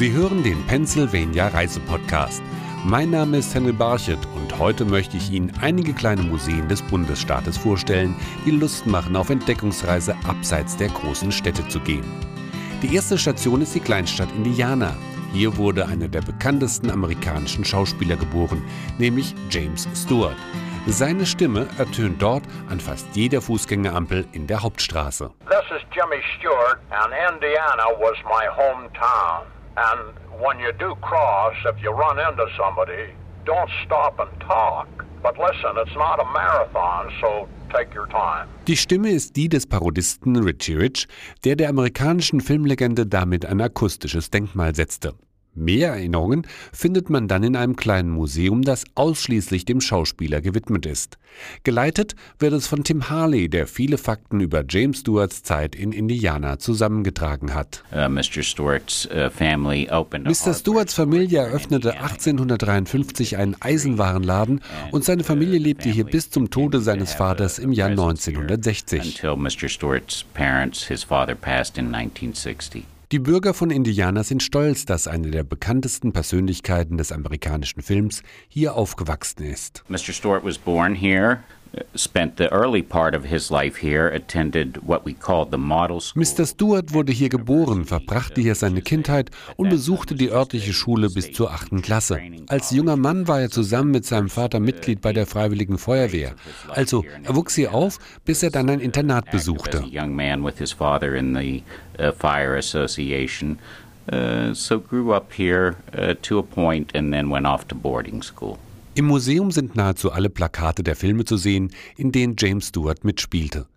Sie hören den Pennsylvania Reisepodcast. Mein Name ist Henry Barchet und heute möchte ich Ihnen einige kleine Museen des Bundesstaates vorstellen, die Lust machen, auf Entdeckungsreise abseits der großen Städte zu gehen. Die erste Station ist die Kleinstadt Indiana. Hier wurde einer der bekanntesten amerikanischen Schauspieler geboren, nämlich James Stewart. Seine Stimme ertönt dort an fast jeder Fußgängerampel in der Hauptstraße. This is Jimmy Stewart, and Indiana was my hometown. And when you do cross, if you run into somebody, don't stop and talk. But listen, it's not a marathon, so take your time. Die Stimme ist die des Parodisten Richie Rich, der der amerikanischen Filmlegende damit ein akustisches Denkmal setzte. Mehr Erinnerungen findet man dann in einem kleinen Museum, das ausschließlich dem Schauspieler gewidmet ist. Geleitet wird es von Tim Harley, der viele Fakten über James Stewarts Zeit in Indiana zusammengetragen hat. Uh, Mr. Stewart's uh, Mr. Stewarts Familie eröffnete 1853 einen Eisenwarenladen und seine Familie lebte hier bis zum Tode seines Vaters im Jahr 1960. until Mr. Stewart's parents, his father passed in 1960. Die Bürger von Indiana sind stolz, dass eine der bekanntesten Persönlichkeiten des amerikanischen Films hier aufgewachsen ist. Mr. Stewart was born here, spent the early part of his life here, attended what we called the model school. Mr. Stewart wurde hier geboren, verbrachte hier seine Kindheit und besuchte die örtliche Schule bis zur achten Klasse. Als junger Mann war er zusammen mit seinem Vater Mitglied bei der Freiwilligen Feuerwehr. Also, er wuchs hier auf, bis er dann ein Internat besuchte. a young man with his father in the fire association, so grew up here uh, to a point and then went off to boarding school. Im Museum sind nahezu alle Plakate der Filme zu sehen, in denen James Stewart mitspielte.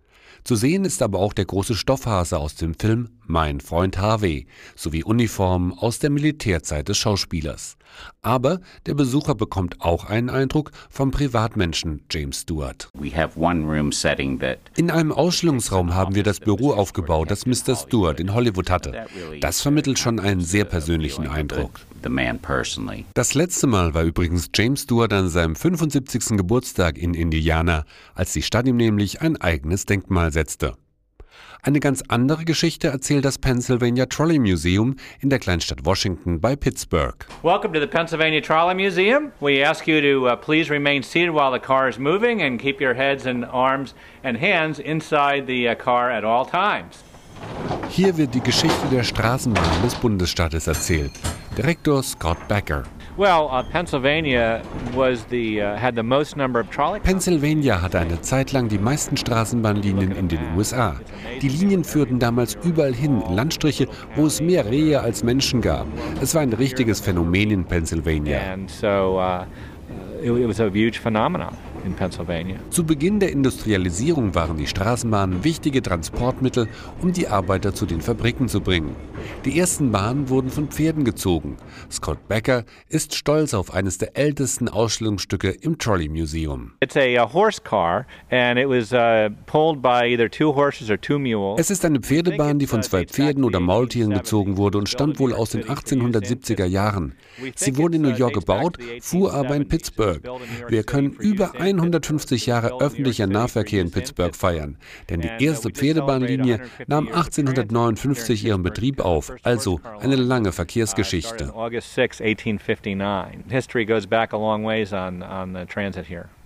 Zu sehen ist aber auch der große Stoffhase aus dem Film Mein Freund Harvey sowie Uniformen aus der Militärzeit des Schauspielers. Aber der Besucher bekommt auch einen Eindruck vom Privatmenschen James Stewart. In einem Ausstellungsraum haben wir das Büro aufgebaut, das Mr. Stewart in Hollywood hatte. Das vermittelt schon einen sehr persönlichen Eindruck. Das letzte Mal war übrigens James Stewart an seinem 75. Geburtstag in Indiana, als die Stadt ihm nämlich ein eigenes Denkmal setzte. Eine ganz andere Geschichte erzählt das Pennsylvania Trolley Museum in der Kleinstadt Washington bei Pittsburgh. Welcome to the Pennsylvania Trolley Museum. We ask you to uh, please remain seated while the car is moving and keep your heads and arms and hands inside the uh, car at all times. Hier wird die Geschichte der Straßenbahn des Bundesstaates erzählt. Direktor Scott Becker. Well, uh, Pennsylvania was the uh, had the most number of trolley. Pennsylvania hatte eine Zeit lang die meisten Straßenbahnlinien in den USA. Die Linien führten damals überall hin, in Landstriche, wo es mehr Rehe als Menschen gab. Es war ein richtiges Phänomen in Pennsylvania. and so uh, it, it was a huge phenomenon in Pennsylvania. Zu Beginn der Industrialisierung waren die Straßenbahnen wichtige Transportmittel, um die Arbeiter zu den Fabriken zu bringen. Die ersten Bahnen wurden von Pferden gezogen. Scott Becker ist stolz auf eines der ältesten Ausstellungsstücke im Trolley Museum. It's a, uh horse car, and it was uh, pulled by either two horses or two mules. Es ist eine Pferdebahn, die von zwei Pferden oder Maultieren gezogen wurde und stammt wohl aus den 1870er Jahren. Sie wurde in New York gebaut, fuhr aber in Pittsburgh. Wir können über 150 Jahre öffentlicher Nahverkehr in Pittsburgh feiern, denn die erste Pferdebahnlinie nahm 1859 ihren Betrieb auf, also eine lange Verkehrsgeschichte.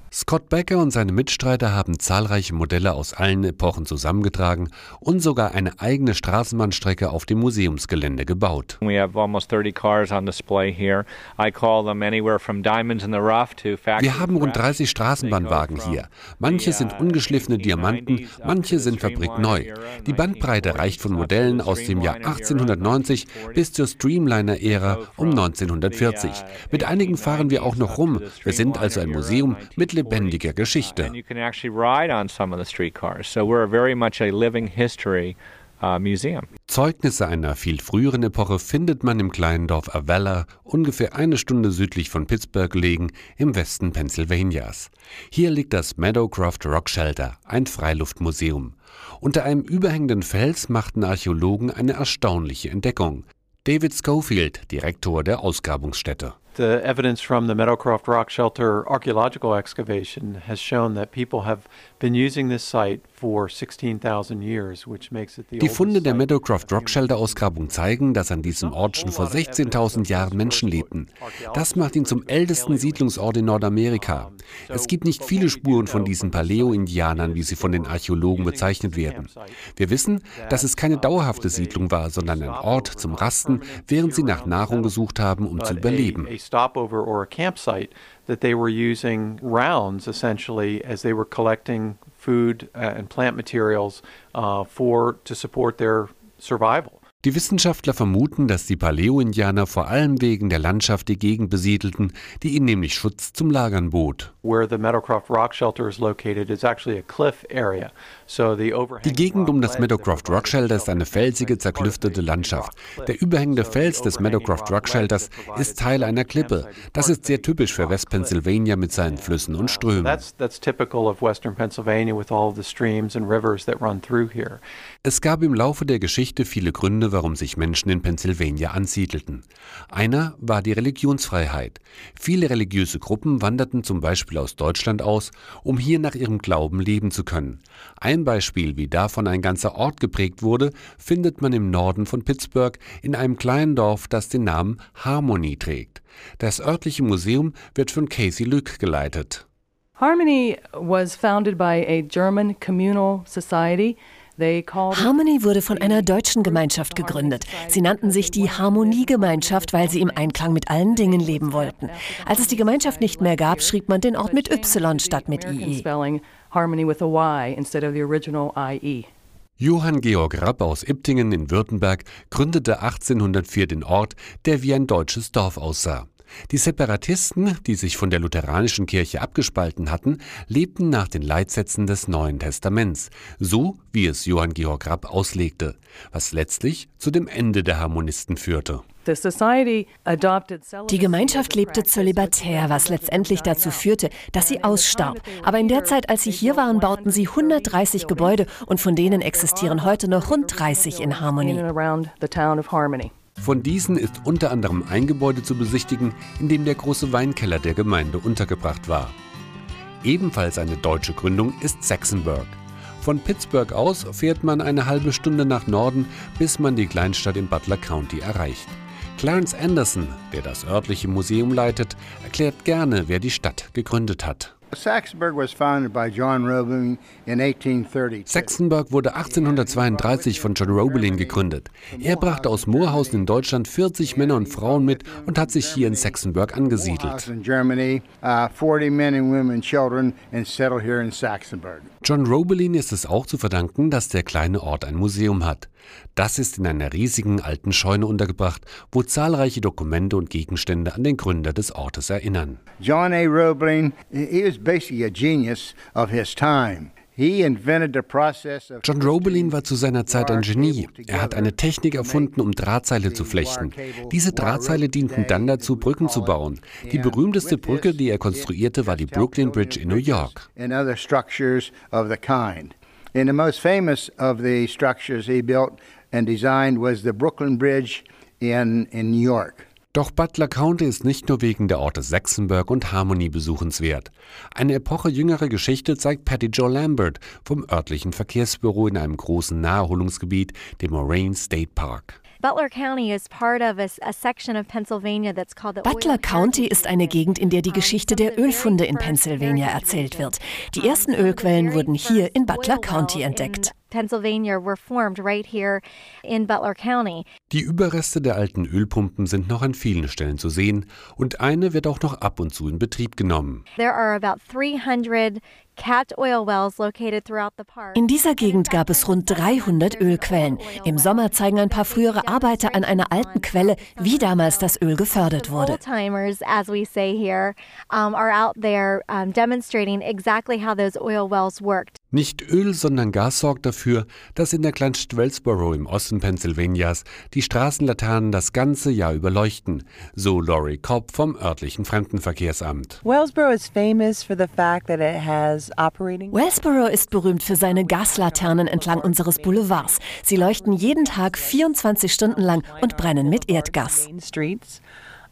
Started August 6, 1859. History goes back a long ways on, on the transit here. Scott Becker und seine Mitstreiter haben zahlreiche Modelle aus allen Epochen zusammengetragen und sogar eine eigene Straßenbahnstrecke auf dem Museumsgelände gebaut. We have almost 30 cars on display here. I call them anywhere from diamonds in the rough to factory. Wir haben rund 30 Straßenbahnwagen hier. Manche sind ungeschliffene Diamanten, manche sind fabrikneu. Die Bandbreite reicht von Modellen aus dem Jahr 1890 bis zur Streamliner-Ära um 1940. Mit einigen fahren wir auch noch rum. Wir sind also ein Museum mit lebendiger Geschichte. And you can actually ride on some of the streetcars. So we're very much a living history uh, museum. Zeugnisse einer viel früheren Epoche findet man im kleinen Dorf Avella, ungefähr eine Stunde südlich von Pittsburgh gelegen, im Westen Pennsylvanias. Hier liegt das Meadowcroft Rock Shelter, ein Freiluftmuseum. Unter einem überhängenden Fels machten Archäologen eine erstaunliche Entdeckung. David Schofield, Direktor der Ausgrabungsstätte. The evidence from the Meadowcroft Rock Shelter archaeological excavation has shown that people have been using this site for 16,000 years, which makes it the Die Funde der Meadowcroft Rock Shelter Ausgrabung zeigen, dass an diesem Ort schon vor 16.000 Jahren Menschen lebten. Das macht ihn zum ältesten Siedlungsort in Nordamerika. Es gibt nicht viele Spuren von diesen Paleo-Indianern, wie sie von den Archäologen bezeichnet werden. Wir wissen, dass es keine dauerhafte Siedlung war, sondern ein Ort zum Rasten, während sie nach Nahrung gesucht haben, um zu überleben. Stopover or a campsite that they were using rounds essentially as they were collecting food uh, and plant materials uh, for to support their survival. Die Wissenschaftler vermuten, dass die Paleo-Indianer vor allem wegen der Landschaft die Gegend besiedelten, die ihnen nämlich Schutz zum Lagern bot. Where the Meadowcroft Rock Shelter is located is actually a cliff area. So the Die Gegend um das Meadowcroft Rock Shelter ist eine felsige, zerklüftete Landschaft. Der überhängende Fels des Meadowcroft Rock Shelters ist Teil einer Klippe. Das ist sehr typisch für West Pennsylvania mit seinen Flüssen und Strömen. Es gab im Laufe der Geschichte viele Gründe, warum sich Menschen in Pennsylvania ansiedelten. Einer war die Religionsfreiheit. Viele religiöse Gruppen wanderten zum Beispiel aus Deutschland aus, um hier nach ihrem Glauben leben zu können. Ein Beispiel, wie davon ein ganzer Ort geprägt wurde, findet man im Norden von Pittsburgh in einem kleinen Dorf, das den Namen Harmony trägt. Das örtliche Museum wird von Casey Lück geleitet. Harmony was founded by a German communal society. Harmony wurde von einer deutschen Gemeinschaft gegründet. Sie nannten sich die Harmoniegemeinschaft, weil sie im Einklang mit allen Dingen leben wollten. Als es die Gemeinschaft nicht mehr gab, schrieb man den Ort mit Y statt mit IE. spelling Harmony with a Y instead of the original E. IE. Johann Georg Rapp aus Iptingen in Württemberg gründete 1804 den Ort, der wie ein deutsches Dorf aussah. Die Separatisten, die sich von der lutheranischen Kirche abgespalten hatten, lebten nach den Leitsätzen des Neuen Testaments, so wie es Johann Georg Rapp auslegte, was letztlich zu dem Ende der Harmonisten führte. Die Gemeinschaft lebte zölibatär, was letztendlich dazu führte, dass sie ausstarb. Aber in der Zeit, als sie hier waren, bauten sie 130 Gebäude und von denen existieren heute noch rund 30 in in Von diesen ist unter anderem ein Gebäude zu besichtigen, in dem der große Weinkeller der Gemeinde untergebracht war. Ebenfalls eine deutsche Gründung ist Saxonburg. Von Pittsburgh aus fährt man eine halbe Stunde nach Norden, bis man die Kleinstadt in Butler County erreicht. Clarence Anderson, der das örtliche Museum leitet, erklärt gerne, wer die Stadt gegründet hat. Saxonburg was founded by John Roebling in 1832. Saxonburg wurde 1832 von John Roebelin gegründet. Er brachte aus Moorhausen in Deutschland 40 Männer und Frauen mit und hat sich hier in Saxonburg angesiedelt. uh, 40 men and women and children, and settled here in Saxonburg. John Roebelin ist es auch zu verdanken, dass der kleine Ort ein Museum hat. Das ist in einer riesigen alten Scheune untergebracht, wo zahlreiche Dokumente und Gegenstände an den Gründer des Ortes erinnern. John A. Roebling, he was basically a genius of his time. He invented the process of John Roebelin war zu seiner Zeit ein Genie. Er hat eine Technik erfunden, um Drahtseile zu flechten. Diese Drahtseile dienten dann dazu, Brücken zu bauen. Die berühmteste Brücke, die er konstruierte, war die Brooklyn Bridge in New York. And the most famous of the structures he built and designed was the Brooklyn Bridge in, in New York. Doch Butler County ist nicht nur wegen der Orte Saxonburg und Harmony besuchenswert. Eine Epoche jüngerer Geschichte zeigt Patty Jo Lambert vom örtlichen Verkehrsbüro in einem großen Naherholungsgebiet, dem Moraine State Park. Butler County is part of a, a section of Pennsylvania that's called the Butler Oil County Heritage ist eine. Gegend, in der die Geschichte der Ölfunde in Pennsylvania erzählt wird. Die ersten Ölquellen wurden hier in Butler County entdeckt. Pennsylvania were formed right here in Butler County. Die Überreste der alten Ölpumpen sind noch an vielen Stellen zu sehen und eine wird auch noch ab und zu in Betrieb genommen. There are about 300 cat oil wells located throughout the park. In dieser Gegend gab es rund 300 Ölquellen. Im Sommer zeigen ein paar frühere Arbeiter an einer alten Quelle, wie damals das Öl gefördert wurde. Nicht Öl, sondern Gas sorgt dafür, dass in der Kleinstadt Wellsboro im Osten Pennsylvanias die Straßenlaternen das ganze Jahr überleuchten, so Laurie Cobb vom örtlichen Fremdenverkehrsamt. Wellsboro is famous for the fact that it has operating Wellsboro ist berühmt für seine Gaslaternen entlang unseres Boulevards. Sie leuchten jeden Tag 24 Stunden lang und brennen mit Erdgas.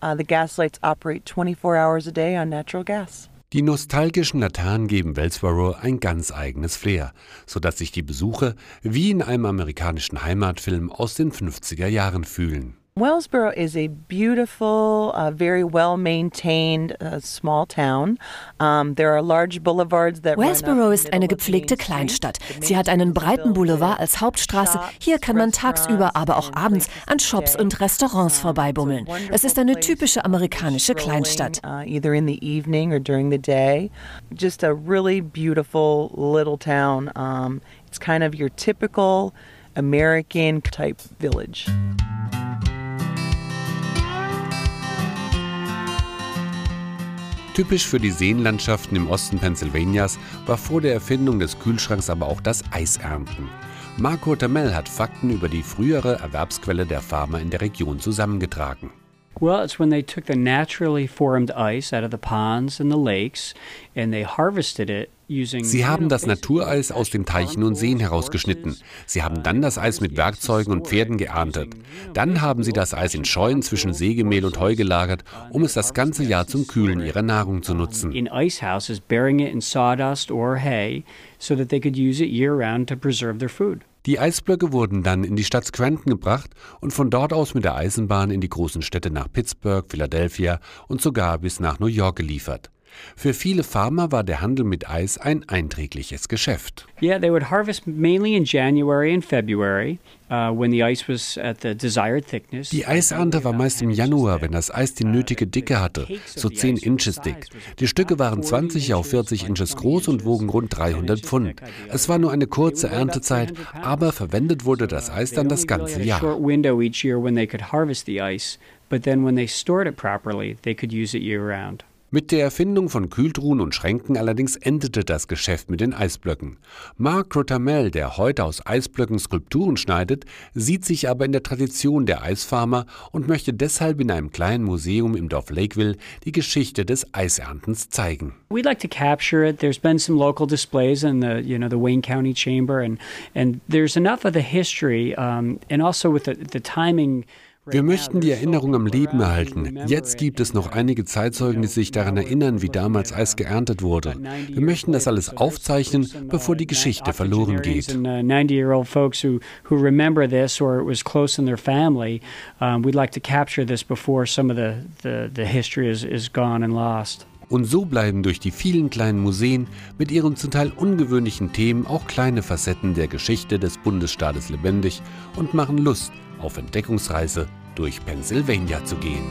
Uh, the gas lights operate 24 hours a day on natural gas. Die nostalgischen Laternen geben Wellsboro ein ganz eigenes Flair, sodass sich die Besucher wie in einem amerikanischen Heimatfilm aus den 50er Jahren fühlen. Wellsboro is a beautiful, uh, very well maintained uh, small town. Um, there are large boulevards that Wellsboro ist eine gepflegte Kleinstadt. Sie hat einen breiten Boulevard als Hauptstraße. Hier kann man tagsüber, aber auch abends an Shops und Restaurants vorbeibummeln. Es ist eine typische amerikanische Kleinstadt. Uh, either in the evening or during the day. Just a really beautiful little town. Um, it's kind of your typical American type village. Typisch für die Seenlandschaften im Osten Pennsylvanias war vor der Erfindung des Kühlschranks aber auch das Eisernten. Marco Tamel hat Fakten über die frühere Erwerbsquelle der Farmer in der Region zusammengetragen. Well, it's when they took the naturally formed ice out of the ponds and the lakes and they harvested it Sie haben das Natureis aus den Teichen und Seen herausgeschnitten. Sie haben dann das Eis mit Werkzeugen und Pferden geerntet. Dann haben sie das Eis in Scheunen zwischen Sägemehl und Heu gelagert, um es das ganze Jahr zum Kühlen ihrer Nahrung zu nutzen. In ice houses, burying it in sawdust or hay, so that they could use it year round to preserve their food. Die Eisblöcke wurden dann in die Stadt Scranton gebracht und von dort aus mit der Eisenbahn in die großen Städte nach Pittsburgh, Philadelphia und sogar bis nach New York geliefert. Für viele Farmer war der Handel mit Eis ein einträgliches Geschäft. Yeah, they would harvest mainly in January and February. Uh, die Eisernte war meist im Januar, wenn das Eis die nötige Dicke hatte, so 10 Inches dick. Die Stücke waren 20 auf 40 Inches groß und wogen rund 300 Pfund. Es war nur eine kurze Erntezeit, aber verwendet wurde das Eis dann das ganze Jahr. But then when they stored it properly, they could use it year round. Mit der Erfindung von Kühltruhen und Schränken allerdings endete das Geschäft mit den Eisblöcken. Mark Rotamel, der heute aus Eisblöcken Skulpturen schneidet, sieht sich aber in der Tradition der Eisfarmer und möchte deshalb in einem kleinen Museum im Dorf Lakeville die Geschichte des Eiserntens zeigen. We'd like to capture it. There's been some local displays in the, you know, the Wayne County Chamber and and there's enough of the history um, and also with the, the timing wir möchten die Erinnerung am Leben erhalten. Jetzt gibt es noch einige Zeitzeugen, die sich daran erinnern, wie damals Eis geerntet wurde. Wir möchten das alles aufzeichnen, bevor die Geschichte verloren geht. Und so bleiben durch die vielen kleinen Museen mit ihren zum Teil ungewöhnlichen Themen auch kleine Facetten der Geschichte des Bundesstaates lebendig und machen Lust, auf Entdeckungsreise durch Pennsylvania zu gehen.